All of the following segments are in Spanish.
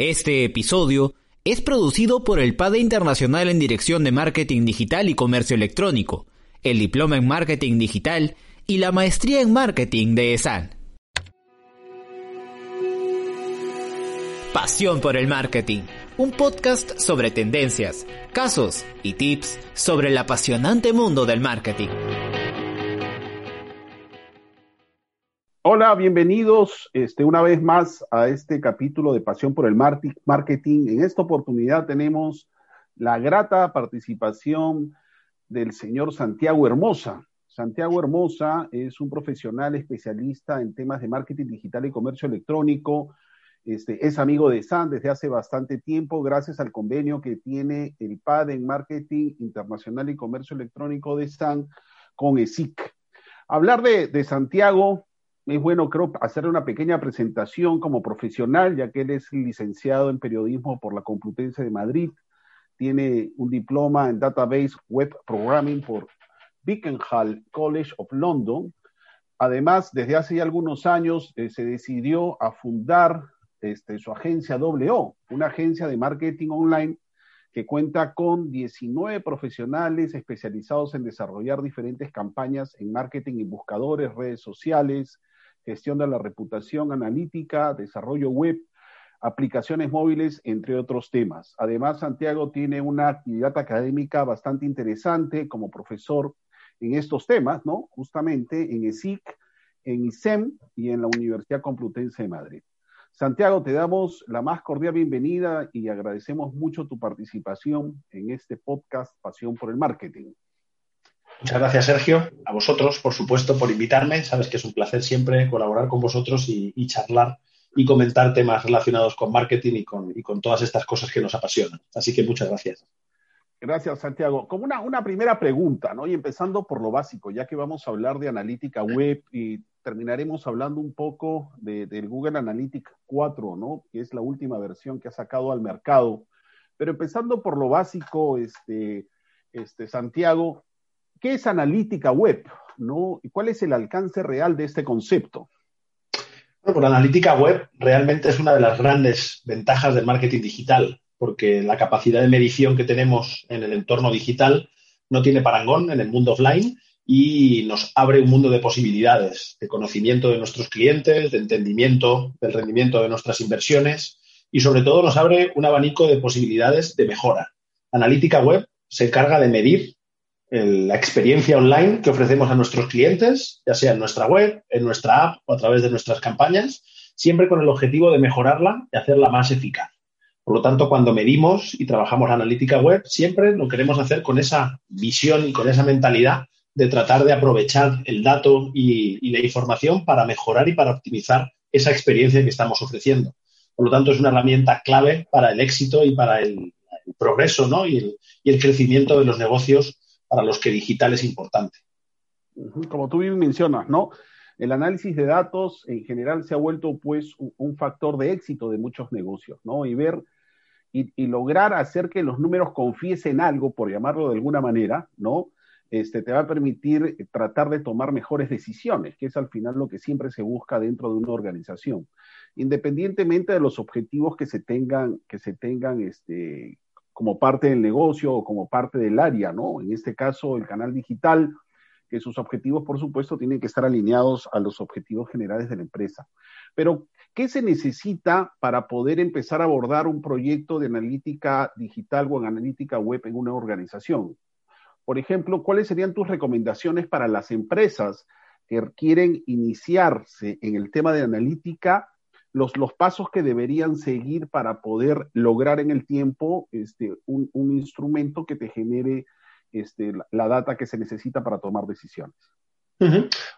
Este episodio es producido por el PADE Internacional en Dirección de Marketing Digital y Comercio Electrónico, el Diploma en Marketing Digital y la Maestría en Marketing de ESAN. Pasión por el Marketing, un podcast sobre tendencias, casos y tips sobre el apasionante mundo del marketing. Hola, bienvenidos este, una vez más a este capítulo de Pasión por el Marketing. En esta oportunidad tenemos la grata participación del señor Santiago Hermosa. Santiago Hermosa es un profesional especialista en temas de marketing digital y comercio electrónico. Este, es amigo de SAN desde hace bastante tiempo, gracias al convenio que tiene el PAD en Marketing Internacional y Comercio Electrónico de SAN con ESIC. Hablar de, de Santiago es bueno, creo, hacer una pequeña presentación como profesional, ya que él es licenciado en periodismo por la Complutense de Madrid, tiene un diploma en Database Web Programming por Beaconhall College of London. Además, desde hace ya algunos años eh, se decidió a fundar este, su agencia WO, una agencia de marketing online que cuenta con 19 profesionales especializados en desarrollar diferentes campañas en marketing y buscadores, redes sociales, gestión de la reputación analítica, desarrollo web, aplicaciones móviles, entre otros temas. Además, Santiago tiene una actividad académica bastante interesante como profesor en estos temas, ¿no? Justamente en ESIC, en ISEM y en la Universidad Complutense de Madrid. Santiago, te damos la más cordial bienvenida y agradecemos mucho tu participación en este podcast Pasión por el Marketing. Muchas gracias, Sergio. A vosotros, por supuesto, por invitarme. Sabes que es un placer siempre colaborar con vosotros y, charlar y comentar temas relacionados con marketing y con, y con, todas estas cosas que nos apasionan. Así que muchas gracias. Gracias, Santiago. Como una, una, primera pregunta, ¿no? Y empezando por lo básico, ya que vamos a hablar de analítica web y terminaremos hablando un poco de, del Google Analytics 4, ¿no? Que es la última versión que ha sacado al mercado. Pero empezando por lo básico, este, este, Santiago, ¿Qué es analítica web? ¿no? ¿Y cuál es el alcance real de este concepto? Bueno, la analítica web realmente es una de las grandes ventajas del marketing digital, porque la capacidad de medición que tenemos en el entorno digital no tiene parangón en el mundo offline y nos abre un mundo de posibilidades, de conocimiento de nuestros clientes, de entendimiento del rendimiento de nuestras inversiones y sobre todo nos abre un abanico de posibilidades de mejora. Analítica web se encarga de medir la experiencia online que ofrecemos a nuestros clientes, ya sea en nuestra web, en nuestra app o a través de nuestras campañas, siempre con el objetivo de mejorarla y hacerla más eficaz. Por lo tanto, cuando medimos y trabajamos analítica web, siempre lo queremos hacer con esa visión y con esa mentalidad de tratar de aprovechar el dato y, la información para mejorar y para optimizar esa experiencia que estamos ofreciendo. Por lo tanto, es una herramienta clave para el éxito y para el, progreso ¿no? y, el, y el crecimiento de los negocios para los que digital es importante. Como tú bien mencionas, ¿no? El análisis de datos en general se ha vuelto pues un factor de éxito de muchos negocios, ¿no? Y ver y, lograr hacer que los números confiesen algo, por llamarlo de alguna manera, ¿no? Este, te va a permitir tratar de tomar mejores decisiones, que es al final lo que siempre se busca dentro de una organización, independientemente de los objetivos que se tengan, que se tengan este, como parte del negocio o como parte del área, ¿no? En este caso, el canal digital, que sus objetivos, por supuesto, tienen que estar alineados a los objetivos generales de la empresa. Pero, ¿qué se necesita para poder empezar a abordar un proyecto de analítica digital o en analítica web en una organización? Por ejemplo, ¿cuáles serían tus recomendaciones para las empresas que quieren iniciarse en el tema de analítica los, los pasos que deberían seguir para poder lograr en el tiempo este, un, un instrumento que te genere este, la, data que se necesita para tomar decisiones.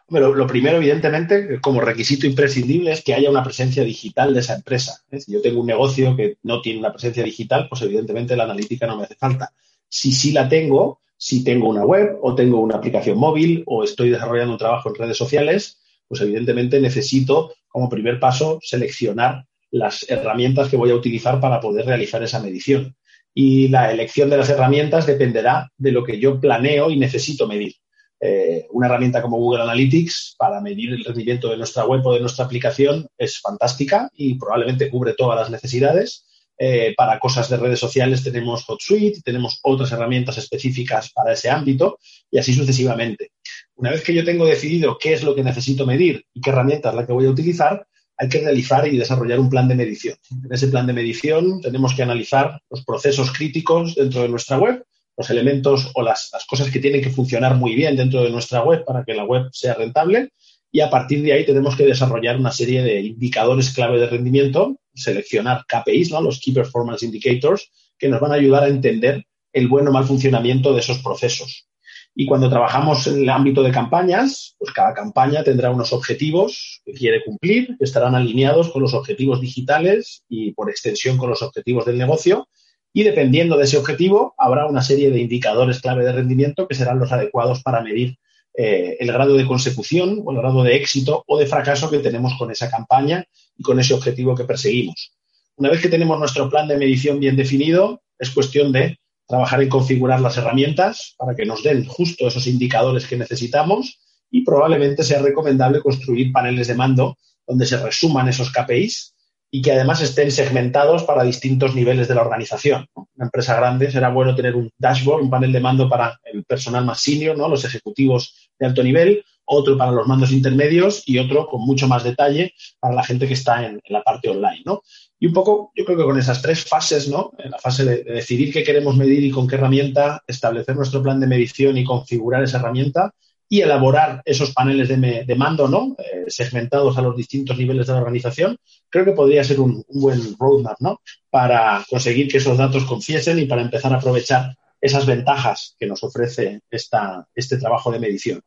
lo primero, evidentemente, como requisito imprescindible es que haya una presencia digital de esa empresa. Si yo tengo un negocio que no tiene una presencia digital, pues evidentemente la analítica no me hace falta. Si sí la tengo, si tengo una web o tengo una aplicación móvil o estoy desarrollando un trabajo en redes sociales, pues evidentemente necesito como primer paso seleccionar las herramientas que voy a utilizar para poder realizar esa medición. Y la elección de las herramientas dependerá de lo que yo planeo y necesito medir. Eh, una herramienta como Google Analytics para medir el rendimiento de nuestra web o de nuestra aplicación es fantástica y probablemente cubre todas las necesidades. Eh, para cosas de redes sociales tenemos HotSuite, tenemos otras herramientas específicas para ese ámbito y así sucesivamente. Una vez que yo tengo decidido qué es lo que necesito medir y qué herramienta es la que voy a utilizar, hay que realizar y desarrollar un plan de medición. En ese plan de medición tenemos que analizar los procesos críticos dentro de nuestra web los elementos o las, cosas que tienen que funcionar muy bien dentro de nuestra web para que la web sea rentable. Y a partir de ahí tenemos que desarrollar una serie de indicadores clave de rendimiento, seleccionar KPIs, ¿no? los Key Performance Indicators, que nos van a ayudar a entender el buen o mal funcionamiento de esos procesos. Y cuando trabajamos en el ámbito de campañas, pues cada campaña tendrá unos objetivos que quiere cumplir, que estarán alineados con los objetivos digitales y por extensión con los objetivos del negocio y dependiendo de ese objetivo, habrá una serie de indicadores clave de rendimiento que serán los adecuados para medir eh, el grado de consecución o el grado de éxito o de fracaso que tenemos con esa campaña y con ese objetivo que perseguimos. Una vez que tenemos nuestro plan de medición bien definido, es cuestión de trabajar en configurar las herramientas para que nos den justo esos indicadores que necesitamos y probablemente sea recomendable construir paneles de mando donde se resuman esos KPIs y que además estén segmentados para distintos niveles de la organización. Una empresa grande será bueno tener un dashboard, un panel de mando para el personal más senior, ¿no? los ejecutivos de alto nivel, otro para los mandos intermedios y otro con mucho más detalle para la gente que está en, la parte online. ¿no? Y un poco, yo creo que con esas tres fases, ¿no? En la fase de, de decidir qué queremos medir y con qué herramienta, establecer nuestro plan de medición y configurar esa herramienta, y elaborar esos paneles de, mando, ¿no? Eh, segmentados a los distintos niveles de la organización, creo que podría ser un, buen roadmap, ¿no? Para conseguir que esos datos confiesen y para empezar a aprovechar esas ventajas que nos ofrece esta, este trabajo de medición.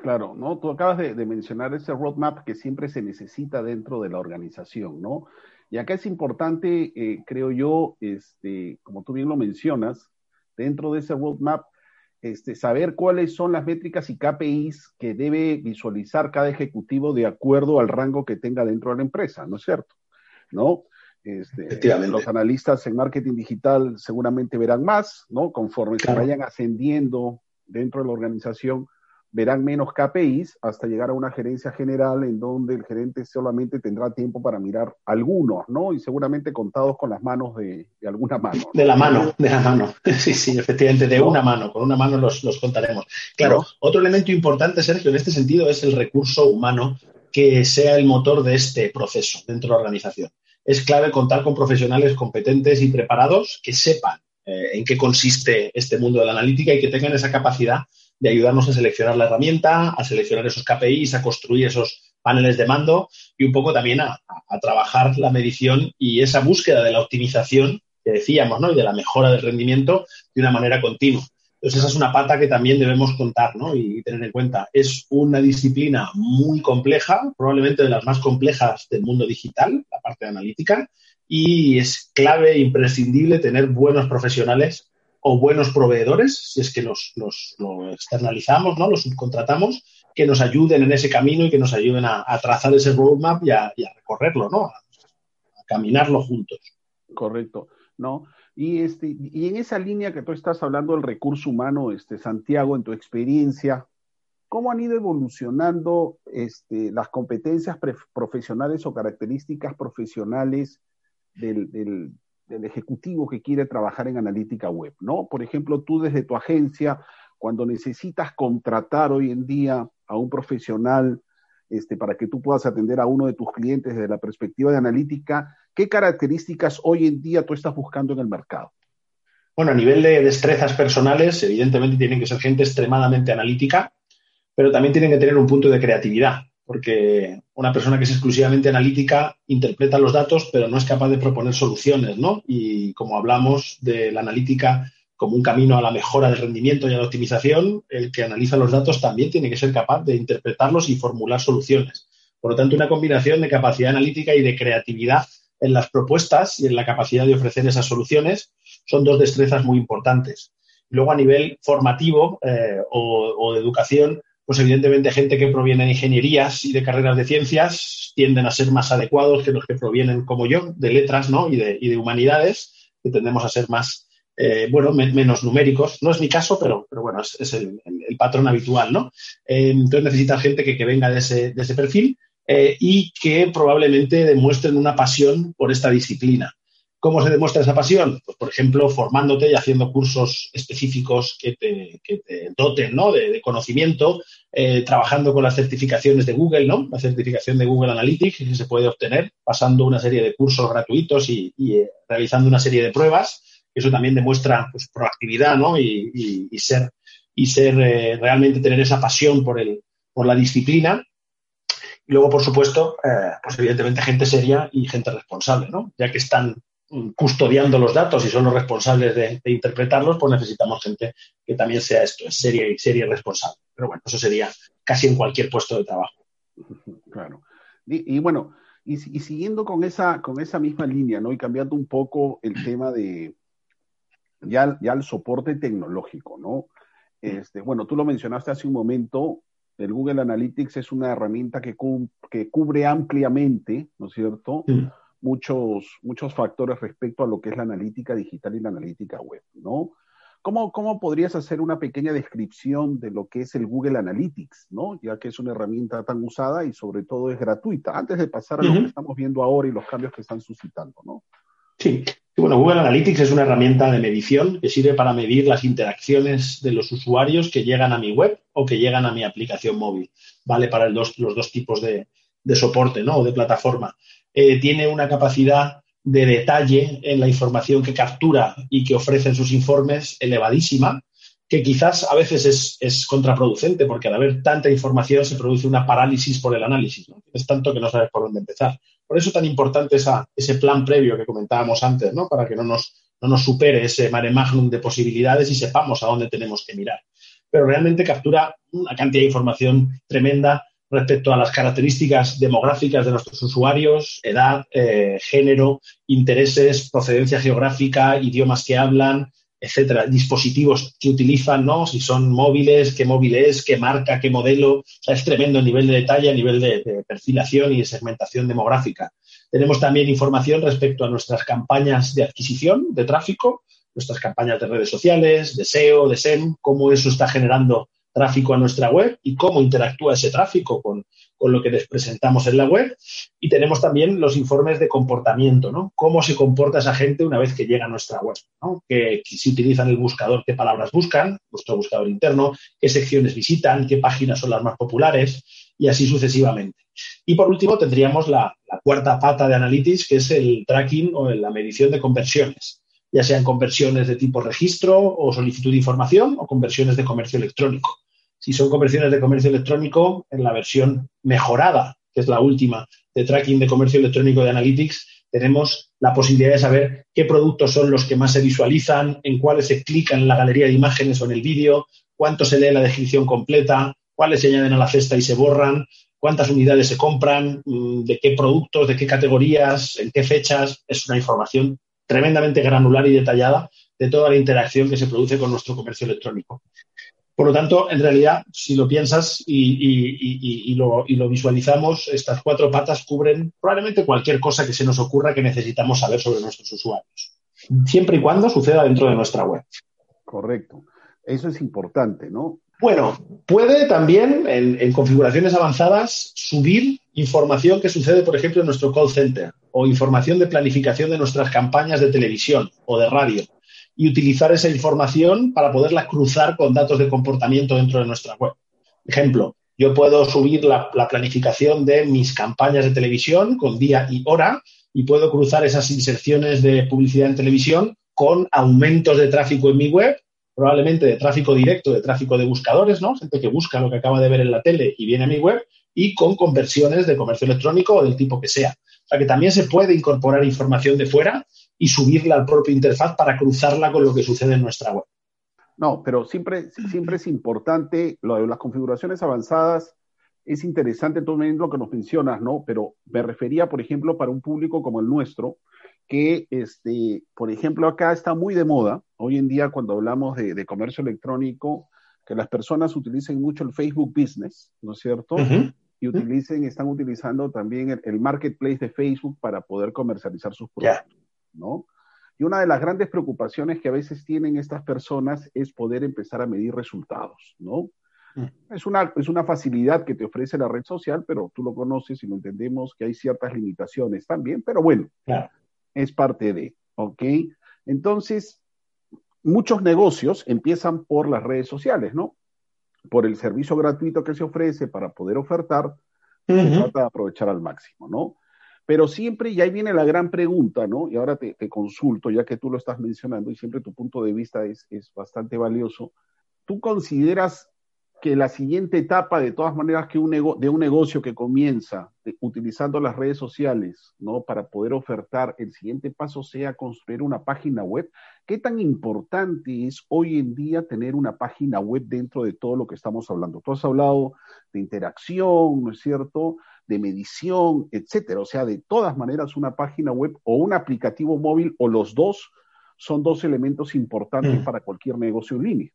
Claro, ¿no? Tú acabas de, mencionar ese roadmap que siempre se necesita dentro de la organización, ¿no? Y acá es importante, eh, creo yo, este, como tú bien lo mencionas, dentro de ese roadmap este, saber cuáles son las métricas y KPIs que debe visualizar cada ejecutivo de acuerdo al rango que tenga dentro de la empresa, ¿no es cierto? ¿No? Este, los analistas en marketing digital seguramente verán más, ¿no? Conforme se vayan ascendiendo dentro de la organización, verán menos KPIs hasta llegar a una gerencia general en donde el gerente solamente tendrá tiempo para mirar algunos, ¿no? Y seguramente contados con las manos de, alguna mano. De la mano, de la mano. Sí, sí, efectivamente, de una mano, con una mano los, contaremos. Claro, otro elemento importante, Sergio, en este sentido es el recurso humano que sea el motor de este proceso dentro de la organización. Es clave contar con profesionales competentes y preparados que sepan eh, en qué consiste este mundo de la analítica y que tengan esa capacidad de ayudarnos a seleccionar la herramienta, a seleccionar esos KPIs, a construir esos paneles de mando y un poco también a, trabajar la medición y esa búsqueda de la optimización que decíamos, ¿no? Y de la mejora del rendimiento de una manera continua. Entonces, esa es una pata que también debemos contar ¿no? y tener en cuenta. Es una disciplina muy compleja, probablemente de las más complejas del mundo digital, la parte analítica, y es clave, imprescindible tener buenos profesionales o buenos proveedores, si es que los, externalizamos, ¿no? los subcontratamos, que nos ayuden en ese camino y que nos ayuden a, trazar ese roadmap y a, recorrerlo, ¿no? A, caminarlo juntos. Correcto, ¿no? Y, este, y en esa línea que tú estás hablando del recurso humano, este, Santiago, en tu experiencia, ¿cómo han ido evolucionando este, las competencias profesionales o características profesionales del ejecutivo que quiere trabajar en analítica web, ¿no? Por ejemplo, tú desde tu agencia, cuando necesitas contratar hoy en día a un profesional este, para que tú puedas atender a uno de tus clientes desde la perspectiva de analítica, ¿qué características hoy en día tú estás buscando en el mercado? Bueno, a nivel de destrezas personales, evidentemente tienen que ser gente extremadamente analítica, pero también tienen que tener un punto de creatividad porque una persona que es exclusivamente analítica interpreta los datos, pero no es capaz de proponer soluciones, ¿no? Y como hablamos de la analítica como un camino a la mejora del rendimiento y a la optimización, el que analiza los datos también tiene que ser capaz de interpretarlos y formular soluciones. Por lo tanto, una combinación de capacidad analítica y de creatividad en las propuestas y en la capacidad de ofrecer esas soluciones son dos destrezas muy importantes. Luego, a nivel formativo eh, o, de educación, pues evidentemente gente que proviene de ingenierías y de carreras de ciencias tienden a ser más adecuados que los que provienen, como yo, de letras ¿no? y, de, humanidades, que tendemos a ser más, eh, bueno, menos numéricos. No es mi caso, pero, pero bueno, es, el, patrón habitual, ¿no? Eh, entonces necesita gente que, que venga de ese, de ese perfil eh, y que probablemente demuestren una pasión por esta disciplina. ¿Cómo se demuestra esa pasión? Pues, por ejemplo, formándote y haciendo cursos específicos que te, doten de, conocimiento, eh, trabajando con las certificaciones de Google, ¿no? La certificación de Google Analytics que se puede obtener pasando una serie de cursos gratuitos y, eh, realizando una serie de pruebas. Eso también demuestra pues, proactividad ¿no? y, ser, y ser realmente tener esa pasión por, el, por la disciplina y luego, por supuesto, eh, pues evidentemente gente seria y gente responsable, ¿no? Ya que están custodiando los datos y son los responsables de, interpretarlos, pues necesitamos gente que también sea esto, es seria y seria y responsable. Pero bueno, eso sería casi en cualquier puesto de trabajo. Claro. Y, bueno, y, siguiendo con esa, con esa misma línea, ¿no? Y cambiando un poco el tema de ya, ya el soporte tecnológico, ¿no? Este, bueno, tú lo mencionaste hace un momento, el Google Analytics es una herramienta que, que cubre ampliamente, ¿no es cierto? Muchos, muchos factores respecto a lo que es la analítica digital y la analítica web, ¿no? ¿Cómo, ¿Cómo podrías hacer una pequeña descripción de lo que es el Google Analytics, ¿no? Ya que es una herramienta tan usada y sobre todo es gratuita, antes de pasar a lo que estamos viendo ahora y los cambios que están suscitando, ¿no? Sí, bueno, Google Analytics es una herramienta de medición que sirve para medir las interacciones de los usuarios que llegan a mi web o que llegan a mi aplicación móvil. Vale para los dos tipos de, soporte ¿no? o de plataforma. Eh, tiene una capacidad de detalle en la información que captura y que ofrece en sus informes elevadísima, que quizás a veces es, contraproducente porque al haber tanta información se produce una parálisis por el análisis. Es tanto que no sabes por dónde empezar. Por eso es tan importante ese plan previo que comentábamos antes, ¿no? Para que no nos, no nos supere ese mare magnum de posibilidades y sepamos a dónde tenemos que mirar. Pero realmente captura una cantidad de información tremenda respecto a las características demográficas de nuestros usuarios, edad, eh, género, intereses, procedencia geográfica, idiomas que hablan, etcétera, dispositivos que utilizan, ¿no? Si son móviles, qué móvil es, qué marca, qué modelo. O sea, es tremendo el nivel de detalle, a nivel de, perfilación y de segmentación demográfica. Tenemos también información respecto a nuestras campañas de adquisición de tráfico, nuestras campañas de redes sociales, de SEO, de SEM, cómo eso está generando tráfico a nuestra web y cómo interactúa ese tráfico con, lo que les presentamos en la web. Y tenemos también los informes de comportamiento, ¿no? Cómo se comporta esa gente una vez que llega a nuestra web, ¿no? Que, si utilizan el buscador, qué palabras buscan, nuestro buscador interno, qué secciones visitan, qué páginas son las más populares y así sucesivamente. Y por último tendríamos la, la cuarta pata de Analytics, que es el tracking o la medición de conversiones ya sean conversiones de tipo registro o solicitud de información o conversiones de comercio electrónico. Si son conversiones de comercio electrónico, en la versión mejorada, que es la última de tracking de comercio electrónico de Analytics, tenemos la posibilidad de saber qué productos son los que más se visualizan, en cuáles se clican en la galería de imágenes o en el vídeo, cuánto se lee la descripción completa, cuáles se añaden a la cesta y se borran, cuántas unidades se compran, mm, de qué productos, de qué categorías, en qué fechas. Es una información tremendamente granular y detallada de toda la interacción que se produce con nuestro comercio electrónico. Por lo tanto, en realidad, si lo piensas y, lo, visualizamos, estas cuatro patas cubren probablemente cualquier cosa que se nos ocurra que necesitamos saber sobre nuestros usuarios, siempre y cuando suceda dentro de nuestra web. Correcto. Eso es importante, ¿no? Bueno, puede también en, configuraciones avanzadas subir información que sucede, por ejemplo, en nuestro call center o información de planificación de nuestras campañas de televisión o de radio y utilizar esa información para poderla cruzar con datos de comportamiento dentro de nuestra web. Ejemplo, yo puedo subir la, planificación de mis campañas de televisión con día y hora y puedo cruzar esas inserciones de publicidad en televisión con aumentos de tráfico en mi web, probablemente de tráfico directo, de tráfico de buscadores, ¿no? Gente que busca lo que acaba de ver en la tele y viene a mi web, y con conversiones de comercio electrónico o del tipo que sea. O sea que también se puede incorporar información de fuera y subirla al propio interfaz para cruzarla con lo que sucede en nuestra web. No, pero siempre, siempre es importante lo de las configuraciones avanzadas. Es interesante también lo que nos mencionas, ¿no? Pero me refería, por ejemplo, para un público como el nuestro, que, este, por ejemplo, acá está muy de moda, hoy en día cuando hablamos de, comercio electrónico, que las personas utilicen mucho el Facebook Business, ¿no es cierto? Y utilicen, están utilizando también el, marketplace de Facebook para poder comercializar sus productos, ¿no? Y una de las grandes preocupaciones que a veces tienen estas personas es poder empezar a medir resultados, ¿no? Mm. Es una, es una facilidad que te ofrece la red social, pero tú lo conoces y lo entendemos que hay ciertas limitaciones también, pero bueno, es parte de, ¿ok? Entonces, muchos negocios empiezan por las redes sociales, ¿no? Por el servicio gratuito que se ofrece para poder ofertar, se trata de aprovechar al máximo, ¿no? Pero siempre, y ahí viene la gran pregunta, ¿no? Y ahora te, consulto, ya que tú lo estás mencionando y siempre tu punto de vista es, es bastante valioso. ¿Tú consideras que la siguiente etapa, de todas maneras, que un de un negocio que comienza utilizando las redes sociales, ¿no? Para poder ofertar, el siguiente paso sea construir una página web. ¿Qué tan importante es hoy en día tener una página web dentro de todo lo que estamos hablando? Tú has hablado de interacción, ¿no es cierto? De medición, etcétera. O sea, de todas maneras, una página web o un aplicativo móvil o los dos son dos elementos importantes mm. para cualquier negocio en línea.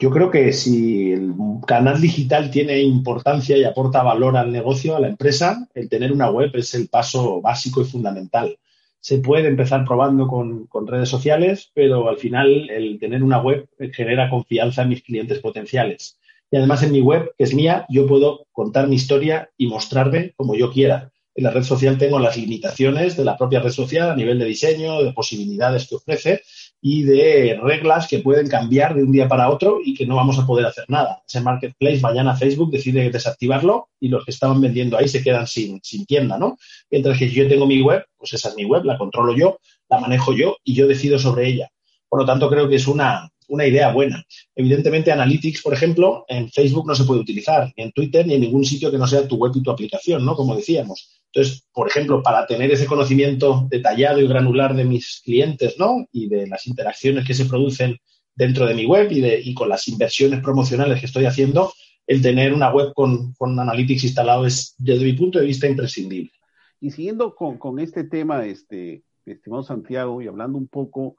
Yo creo que si el canal digital tiene importancia y aporta valor al negocio, a la empresa, el tener una web es el paso básico y fundamental. Se puede empezar probando con, redes sociales, pero al final el tener una web genera confianza en mis clientes potenciales. Y además en mi web, que es mía, yo puedo contar mi historia y mostrarme como yo quiera. En la red social tengo las limitaciones de la propia red social a nivel de diseño, de posibilidades que ofrece, y de reglas que pueden cambiar de un día para otro y que no vamos a poder hacer nada. Ese marketplace, mañana Facebook decide desactivarlo y los que estaban vendiendo ahí se quedan sin, sin tienda, ¿no? Mientras que yo tengo mi web, pues esa es mi web, la controlo yo, la manejo yo y yo decido sobre ella. Por lo tanto, creo que es una, una idea buena. Evidentemente, Analytics, por ejemplo, en Facebook no se puede utilizar, ni en Twitter, ni en ningún sitio que no sea tu web y tu aplicación, ¿no? Como decíamos. Entonces, por ejemplo, para tener ese conocimiento detallado y granular de mis clientes, ¿no? Y de las interacciones que se producen dentro de mi web y, de, y con las inversiones promocionales que estoy haciendo, el tener una web con, con Analytics instalado es, desde mi punto de vista, imprescindible. Y siguiendo con, con este tema, este, estimado Santiago, y hablando un poco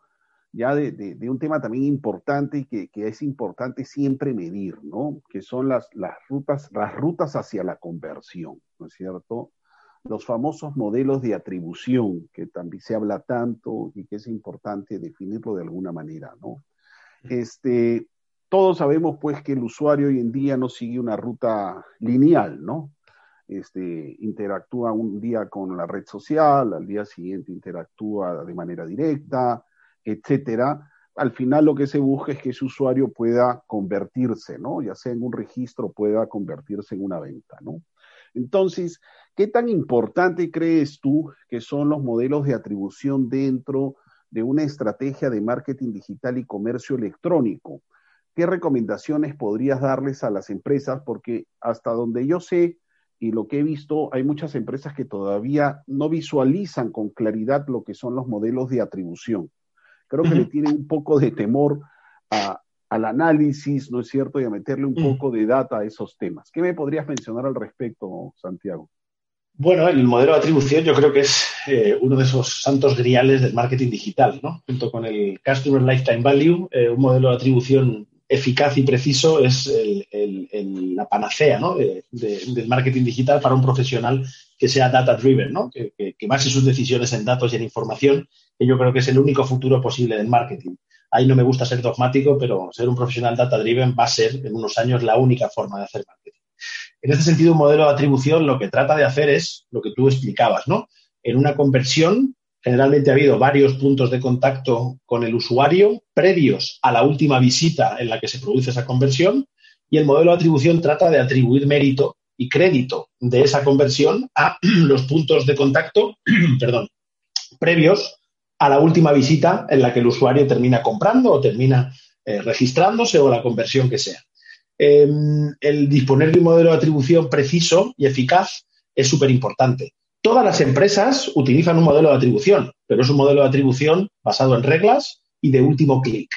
ya de, de, un tema también importante y que, que, es importante siempre medir, ¿no? Que son las, las, rutas, las rutas hacia la conversión, ¿no es cierto? Los famosos modelos de atribución, que también se habla tanto y que es importante definirlo de alguna manera, ¿no? Este, todos sabemos pues que el usuario hoy en día no sigue una ruta lineal, ¿no? Este, interactúa un día con la red social, al día siguiente interactúa de manera directa, etcétera. Al final lo que se busca es que ese usuario pueda convertirse, ¿no? Ya sea en un registro, pueda convertirse en una venta, ¿no? Entonces, ¿qué tan importante crees tú que son los modelos de atribución dentro de una estrategia de marketing digital y comercio electrónico? ¿Qué recomendaciones podrías darles a las empresas? Porque hasta donde yo sé y lo que he visto, hay muchas empresas que todavía no visualizan con claridad lo que son los modelos de atribución. Creo que le tienen un poco de temor a, al análisis, ¿no es cierto? Y a meterle un mm. poco de data a esos temas. ¿Qué me podrías mencionar al respecto, Santiago? Bueno, el modelo de atribución yo creo que es eh, uno de esos santos griales del marketing digital, ¿no? Junto con el Customer Lifetime Value, eh, un modelo de atribución eficaz y preciso es la panacea ¿no? del marketing digital para un profesional que sea data driven, ¿no? que, que base sus decisiones en datos y en información, que yo creo que es el único futuro posible del marketing. Ahí no me gusta ser dogmático, pero ser un profesional data driven va a ser en unos años la única forma de hacer marketing. En este sentido, un modelo de atribución lo que trata de hacer es lo que tú explicabas, ¿no? En una conversión, generalmente ha habido varios puntos de contacto con el usuario previos a la última visita en la que se produce esa conversión y el modelo de atribución trata de atribuir mérito y crédito de esa conversión a los puntos de contacto, perdón, previos a la última visita en la que el usuario termina comprando o termina eh, registrándose o la conversión que sea. Em, el disponer de un modelo de atribución preciso y eficaz es súper importante. Todas las empresas utilizan un modelo de atribución, pero es un modelo de atribución basado en reglas y de último clic.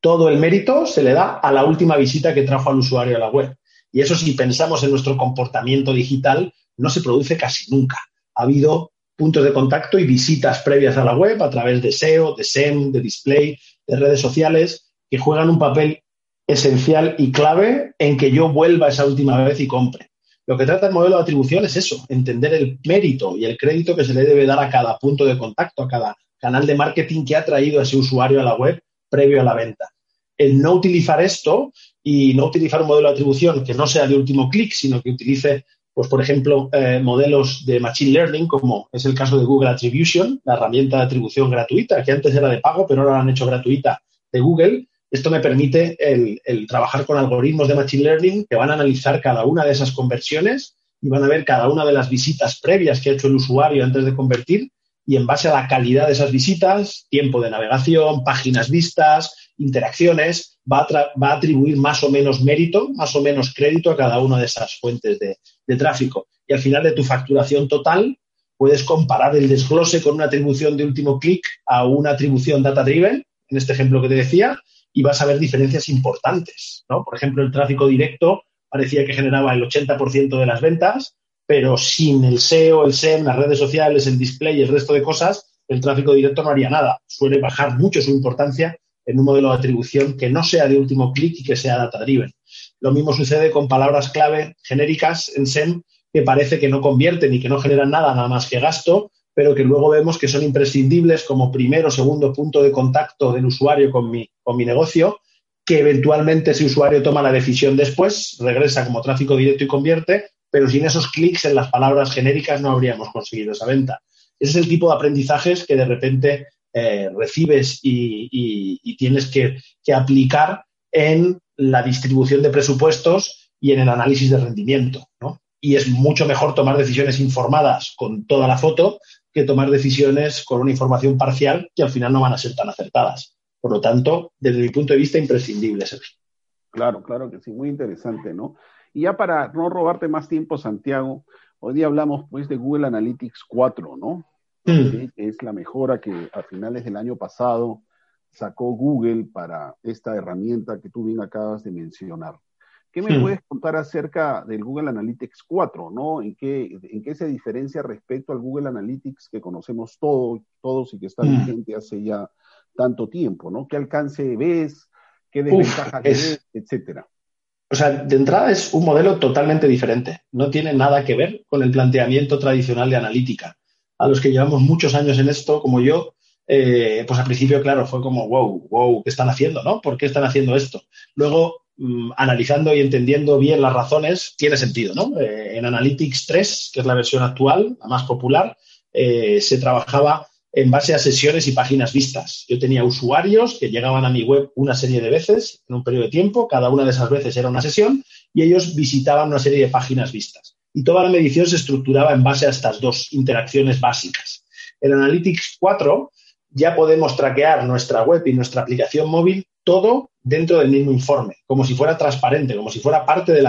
Todo el mérito se le da a la última visita que trajo al usuario a la web. Y eso si pensamos en nuestro comportamiento digital, no se produce casi nunca. Ha habido puntos de contacto y visitas previas a la web a través de SEO, de SEM, de display, de redes sociales, que juegan un papel esencial y clave en que yo vuelva esa última vez y compre. Lo que trata el modelo de atribución es eso, entender el mérito y el crédito que se le debe dar a cada punto de contacto, a cada canal de marketing que ha traído a ese usuario a la web previo a la venta. El no utilizar esto y no utilizar un modelo de atribución que no sea de último clic, sino que utilice, pues, por ejemplo, eh, modelos de Machine Learning, como es el caso de Google Attribution, la herramienta de atribución gratuita, que antes era de pago, pero ahora la han hecho gratuita de Google, esto me permite el, trabajar con algoritmos de Machine Learning que van a analizar cada una de esas conversiones y van a ver cada una de las visitas previas que ha hecho el usuario antes de convertir y en base a la calidad de esas visitas, tiempo de navegación, páginas vistas, interacciones, va a, atribuir más o menos mérito, más o menos crédito a cada una de esas fuentes de, tráfico. Y al final de tu facturación total, puedes comparar el desglose con una atribución de último clic a una atribución data driven, en este ejemplo que te decía, y vas a ver diferencias importantes. ¿no? Por ejemplo, el tráfico directo parecía que generaba el 80% de las ventas, pero sin el SEO, el SEM, las redes sociales, el display y el resto de cosas, el tráfico directo no haría nada. Suele bajar mucho su importancia en un modelo de atribución que no sea de último clic y que sea data-driven. Lo mismo sucede con palabras clave genéricas en SEM que parece que no convierten y que no generan nada, nada más que gasto, pero que luego vemos que son imprescindibles como primero o segundo punto de contacto del usuario con mi, con mi negocio, que eventualmente ese usuario toma la decisión después, regresa como tráfico directo y convierte, pero sin esos clics en las palabras genéricas no habríamos conseguido esa venta. Ese es el tipo de aprendizajes que de repente eh, recibes y, tienes que, aplicar en la distribución de presupuestos y en el análisis de rendimiento. ¿no? Y es mucho mejor tomar decisiones informadas con toda la foto que tomar decisiones con una información parcial que al final no van a ser tan acertadas. Por lo tanto, desde mi punto de vista, imprescindible, Sergio. Claro, claro que sí, muy interesante, ¿no? Y ya para no robarte más tiempo, Santiago, hoy día hablamos pues de Google Analytics 4, ¿no? Mm. Que es la mejora que a finales del año pasado sacó Google para esta herramienta que tú bien acabas de mencionar. ¿Qué me puedes contar acerca del Google Analytics 4? ¿no? ¿En, qué, ¿En qué se diferencia respecto al Google Analytics que conocemos todos, todos y que está hmm. vigente hace ya tanto tiempo? ¿no? ¿Qué alcance ves? ¿Qué desventaja ves? Etcétera. O sea, de entrada es un modelo totalmente diferente. No tiene nada que ver con el planteamiento tradicional de analítica. A los que llevamos muchos años en esto, como yo, eh, pues al principio, claro, fue como, wow, wow, ¿qué están haciendo? ¿no? ¿Por qué están haciendo esto? Luego Mm, analizando y entendiendo bien las razones, tiene sentido, ¿no? Eh, en Analytics 3, que es la versión actual, la más popular, eh, se trabajaba en base a sesiones y páginas vistas. Yo tenía usuarios que llegaban a mi web una serie de veces en un periodo de tiempo, cada una de esas veces era una sesión, y ellos visitaban una serie de páginas vistas. Y toda la medición se estructuraba en base a estas dos interacciones básicas. En Analytics 4 ya podemos traquear nuestra web y nuestra aplicación móvil todo dentro del mismo informe, como si fuera transparente, como si fuera parte del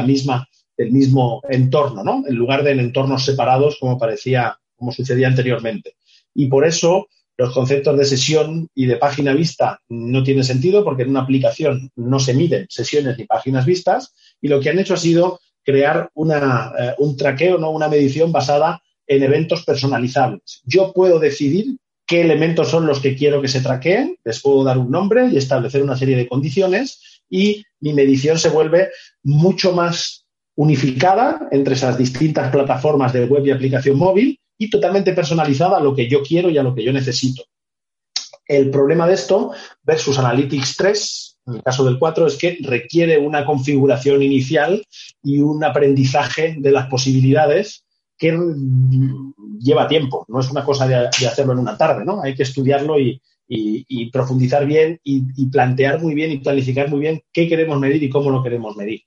mismo entorno, ¿no? En lugar de en entornos separados, como parecía, como sucedía anteriormente. Y por eso los conceptos de sesión y de página vista no tienen sentido porque en una aplicación no se miden sesiones ni páginas vistas y lo que han hecho ha sido crear una, eh, un traqueo, ¿no? una medición basada en eventos personalizables. Yo puedo decidir qué elementos son los que quiero que se traqueen, les puedo dar un nombre y establecer una serie de condiciones y mi medición se vuelve mucho más unificada entre esas distintas plataformas de web y aplicación móvil y totalmente personalizada a lo que yo quiero y a lo que yo necesito. El problema de esto versus Analytics 3, en el caso del 4, es que requiere una configuración inicial y un aprendizaje de las posibilidades que lleva tiempo, no es una cosa de, hacerlo en una tarde, ¿no? Hay que estudiarlo y, profundizar bien y, plantear muy bien y planificar muy bien qué queremos medir y cómo lo queremos medir.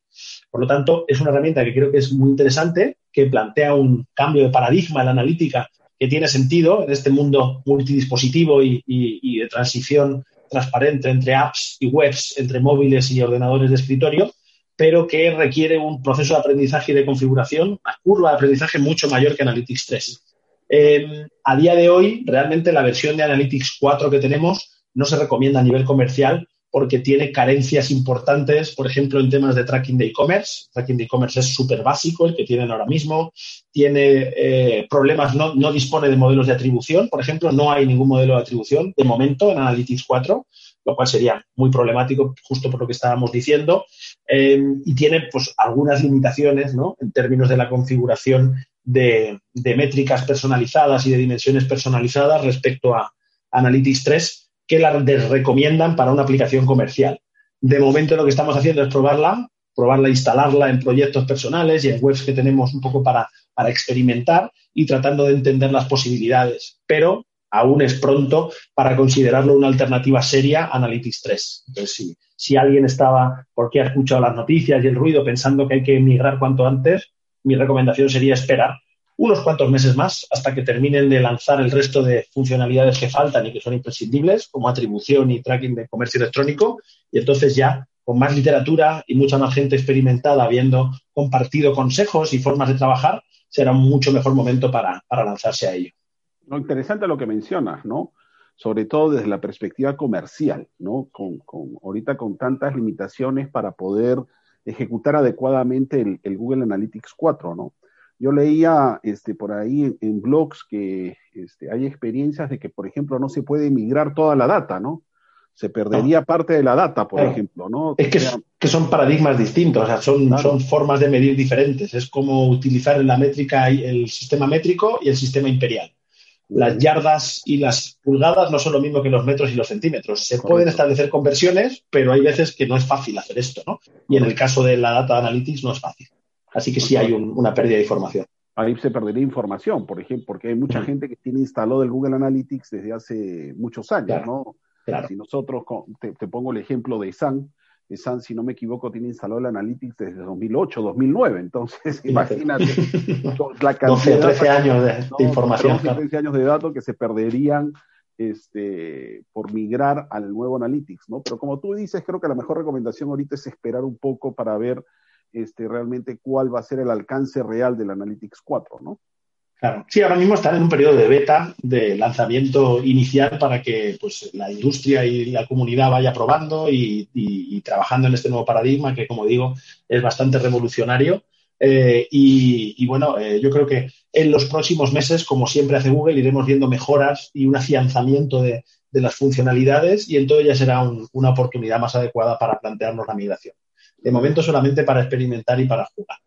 Por lo tanto, es una herramienta que creo que es muy interesante, que plantea un cambio de paradigma en la analítica que tiene sentido en este mundo multidispositivo y, de transición transparente entre apps y webs, entre móviles y ordenadores de escritorio, pero que requiere un proceso de aprendizaje y de configuración, una curva de aprendizaje mucho mayor que Analytics 3. Eh, a día de hoy, realmente la versión de Analytics 4 que tenemos no se recomienda a nivel comercial porque tiene carencias importantes, por ejemplo, en temas de tracking de e-commerce. Tracking de e-commerce es súper básico, el que tienen ahora mismo. Tiene eh, problemas, no, no, dispone de modelos de atribución. Por ejemplo, no hay ningún modelo de atribución de momento en Analytics 4, lo cual sería muy problemático, justo por lo que estábamos diciendo. Eh, y tiene pues, algunas limitaciones ¿no? en términos de la configuración de, de métricas personalizadas y de dimensiones personalizadas respecto a Analytics 3 que la recomiendan para una aplicación comercial. De momento lo que estamos haciendo es probarla, probarla, instalarla en proyectos personales y en webs que tenemos un poco para, para experimentar y tratando de entender las posibilidades. Pero aún es pronto para considerarlo una alternativa seria a Analytics 3. Entonces, si, si alguien estaba, porque ha escuchado las noticias y el ruido, pensando que hay que migrar cuanto antes, mi recomendación sería esperar unos cuantos meses más hasta que terminen de lanzar el resto de funcionalidades que faltan y que son imprescindibles, como atribución y tracking de comercio electrónico, y entonces ya con más literatura y mucha más gente experimentada habiendo compartido consejos y formas de trabajar, será un mucho mejor momento para, lanzarse a ello. Lo interesante lo que mencionas, ¿no? Sobre todo desde la perspectiva comercial, ¿no? Con, ahorita con tantas limitaciones para poder ejecutar adecuadamente el, el Google Analytics 4, ¿no? Yo leía este, por ahí en, blogs que este, hay experiencias de que, por ejemplo, no se puede migrar toda la data, ¿no? Se perdería parte de la data, por ejemplo, ¿no? Es que, que, son paradigmas distintos, o sea, son, son formas de medir diferentes. Es como utilizar la métrica el sistema métrico y el sistema imperial. Las yardas y las pulgadas no son lo mismo que los metros y los centímetros. Se pueden establecer conversiones, pero hay veces que no es fácil hacer esto, ¿no? Y en el caso de la data analytics no es fácil. Así que sí hay una pérdida de información. Ahí se perdería información, por ejemplo, porque hay mucha gente que tiene instalado el Google Analytics desde hace muchos años, ¿no? Claro. Si nosotros, te, pongo el ejemplo de SAN, SAN, si no me equivoco, tiene instalado el Analytics desde 2008, 2009. Entonces, imagínate la cantidad 12, 13 años de, información. 12, 13 años de datos que se perderían este, por migrar al nuevo Analytics, ¿no? Pero como tú dices, creo que la mejor recomendación ahorita es esperar un poco para ver este, realmente cuál va a ser el alcance real del Analytics 4, ¿no? Claro, sí, ahora mismo están en un periodo de beta, de lanzamiento inicial para que pues, la industria y la comunidad vaya probando y, trabajando en este nuevo paradigma que, como digo, es bastante revolucionario. Eh, y, bueno, eh, yo creo que en los próximos meses, como siempre hace Google, iremos viendo mejoras y un afianzamiento de, las funcionalidades y entonces ya será una oportunidad más adecuada para plantearnos la migración de momento solamente para experimentar y para jugar.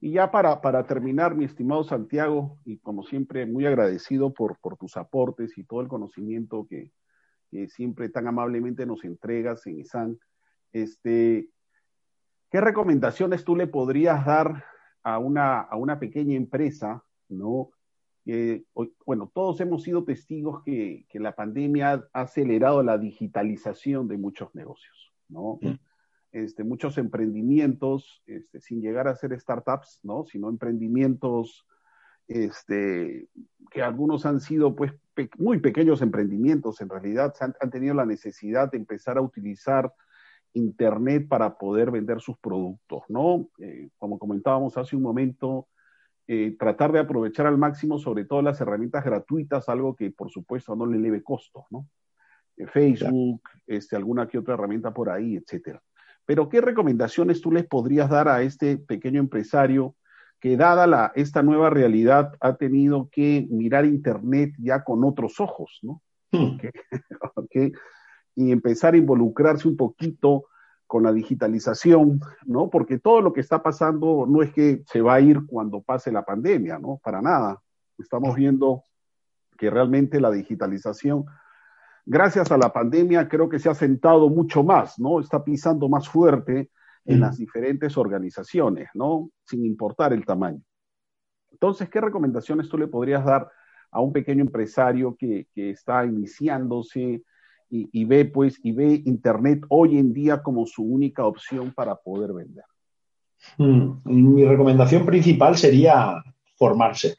Y ya para, para, terminar, mi estimado Santiago, y como siempre, muy agradecido por, por tus aportes y todo el conocimiento que, siempre tan amablemente nos entregas en ISAN, este, ¿qué recomendaciones tú le podrías dar a una, a una pequeña empresa, ¿no? bueno, todos hemos sido testigos que, que, la pandemia ha acelerado la digitalización de muchos negocios, ¿no? Mm este, muchos emprendimientos, este, sin llegar a ser startups, ¿no? Sino emprendimientos este, que algunos han sido pues muy pequeños emprendimientos, en realidad han, han, tenido la necesidad de empezar a utilizar Internet para poder vender sus productos, ¿no? Eh, como comentábamos hace un momento, eh, tratar de aprovechar al máximo sobre todo las herramientas gratuitas, algo que por supuesto no le eleve costos, ¿no? Eh, Facebook, este, alguna que otra herramienta por ahí, etcétera. Pero ¿qué recomendaciones tú les podrías dar a este pequeño empresario que dada la, esta nueva realidad ha tenido que mirar Internet ya con otros ojos, ¿no? Hmm. Y empezar a involucrarse un poquito con la digitalización, ¿no? Porque todo lo que está pasando no es que se va a ir cuando pase la pandemia, ¿no? Para nada. Estamos viendo que realmente la digitalización gracias a la pandemia creo que se ha sentado mucho más, ¿no? Está pisando más fuerte en las diferentes organizaciones, ¿no? Sin importar el tamaño. Entonces, ¿qué recomendaciones tú le podrías dar a un pequeño empresario que, está iniciándose y, ve, pues, y ve Internet hoy en día como su única opción para poder vender? Hmm. Mi recomendación principal sería formarse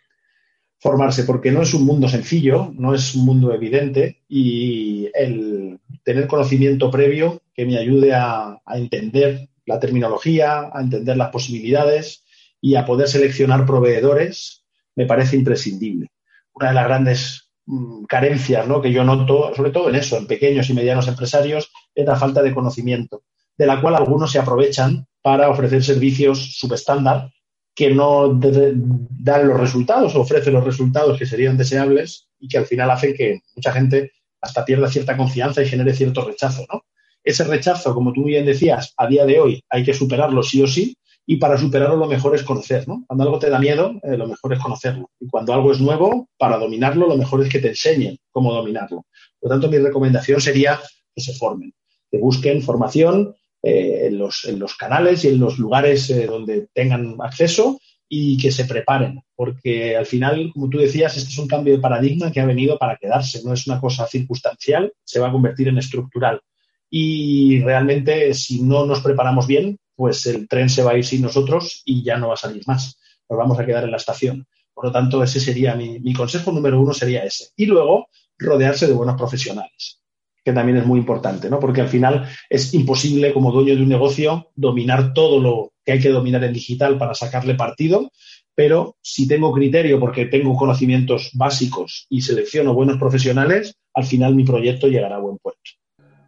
formarse, porque no es un mundo sencillo, no es un mundo evidente y el tener conocimiento previo que me ayude a, entender la terminología, a entender las posibilidades y a poder seleccionar proveedores me parece imprescindible. Una de las grandes mm, carencias ¿no? que yo noto, sobre todo en eso, en pequeños y medianos empresarios, es la falta de conocimiento, de la cual algunos se aprovechan para ofrecer servicios subestándar que no dan los resultados ofrecen los resultados que serían deseables y que al final hacen que mucha gente hasta pierda cierta confianza y genere cierto rechazo, ¿no? Ese rechazo, como tú bien decías, a día de hoy hay que superarlo sí o sí, y para superarlo lo mejor es conocer, ¿no? Cuando algo te da miedo, eh, lo mejor es conocerlo. Y cuando algo es nuevo, para dominarlo, lo mejor es que te enseñen cómo dominarlo. Por lo tanto, mi recomendación sería que se formen, que busquen formación eh, en, los, canales y en los lugares eh, donde tengan acceso y que se preparen, porque al final, como tú decías, este es un cambio de paradigma que ha venido para quedarse, no es una cosa circunstancial, se va a convertir en estructural. Y realmente, si no nos preparamos bien, pues el tren se va a ir sin nosotros y ya no va a salir más. Nos vamos a quedar en la estación. Por lo tanto, ese sería mi, mi consejo número uno, sería ese. Y luego, rodearse de buenos profesionales, que también es muy importante, ¿no? Porque al final es imposible, como dueño de un negocio, dominar todo lo que hay que dominar en digital para sacarle partido, pero si tengo criterio porque tengo conocimientos básicos y selecciono buenos profesionales, al final mi proyecto llegará a buen puerto.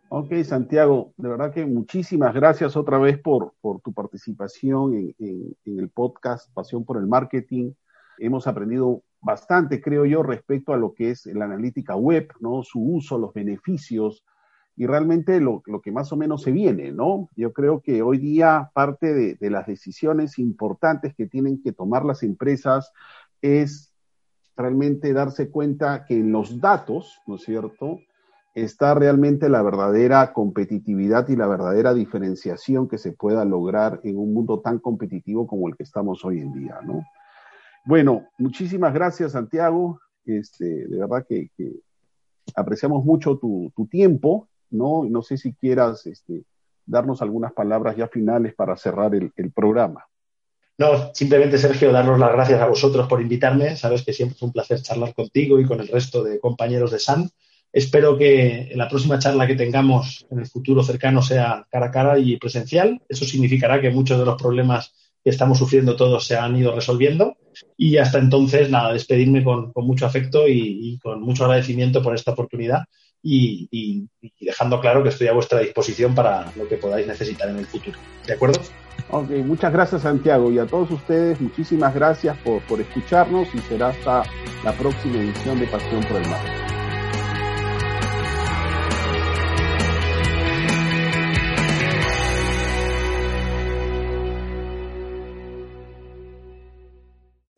Ok, Santiago, de verdad que muchísimas gracias otra vez por, por tu participación en, el podcast Pasión por el Marketing. Hemos aprendido bastante, creo yo, respecto a lo que es la analítica web, ¿no? Su uso, los beneficios y realmente lo, que más o menos se viene, ¿no? Yo creo que hoy día parte de, de las decisiones importantes que tienen que tomar las empresas es realmente darse cuenta que en los datos, ¿no es cierto?, está realmente la verdadera competitividad y la verdadera diferenciación que se pueda lograr en un mundo tan competitivo como el que estamos hoy en día, ¿no? Bueno, muchísimas gracias, Santiago. Este, de verdad que, apreciamos mucho tu, tiempo, ¿no? No sé si quieras este, darnos algunas palabras ya finales para cerrar el, programa. No, simplemente, Sergio, darnos las gracias a vosotros por invitarme. Sabes que siempre es un placer charlar contigo y con el resto de compañeros de SAN. Espero que la próxima charla que tengamos en el futuro cercano sea cara a cara y presencial. Eso significará que muchos de los problemas que estamos sufriendo todos se han ido resolviendo. Y hasta entonces, nada, despedirme con, mucho afecto y, con mucho agradecimiento por esta oportunidad y, dejando claro que estoy a vuestra disposición para lo que podáis necesitar en el futuro. ¿De acuerdo? Ok, muchas gracias Santiago y a todos ustedes muchísimas gracias por, por escucharnos y será hasta la próxima edición de Pasión por el Mar.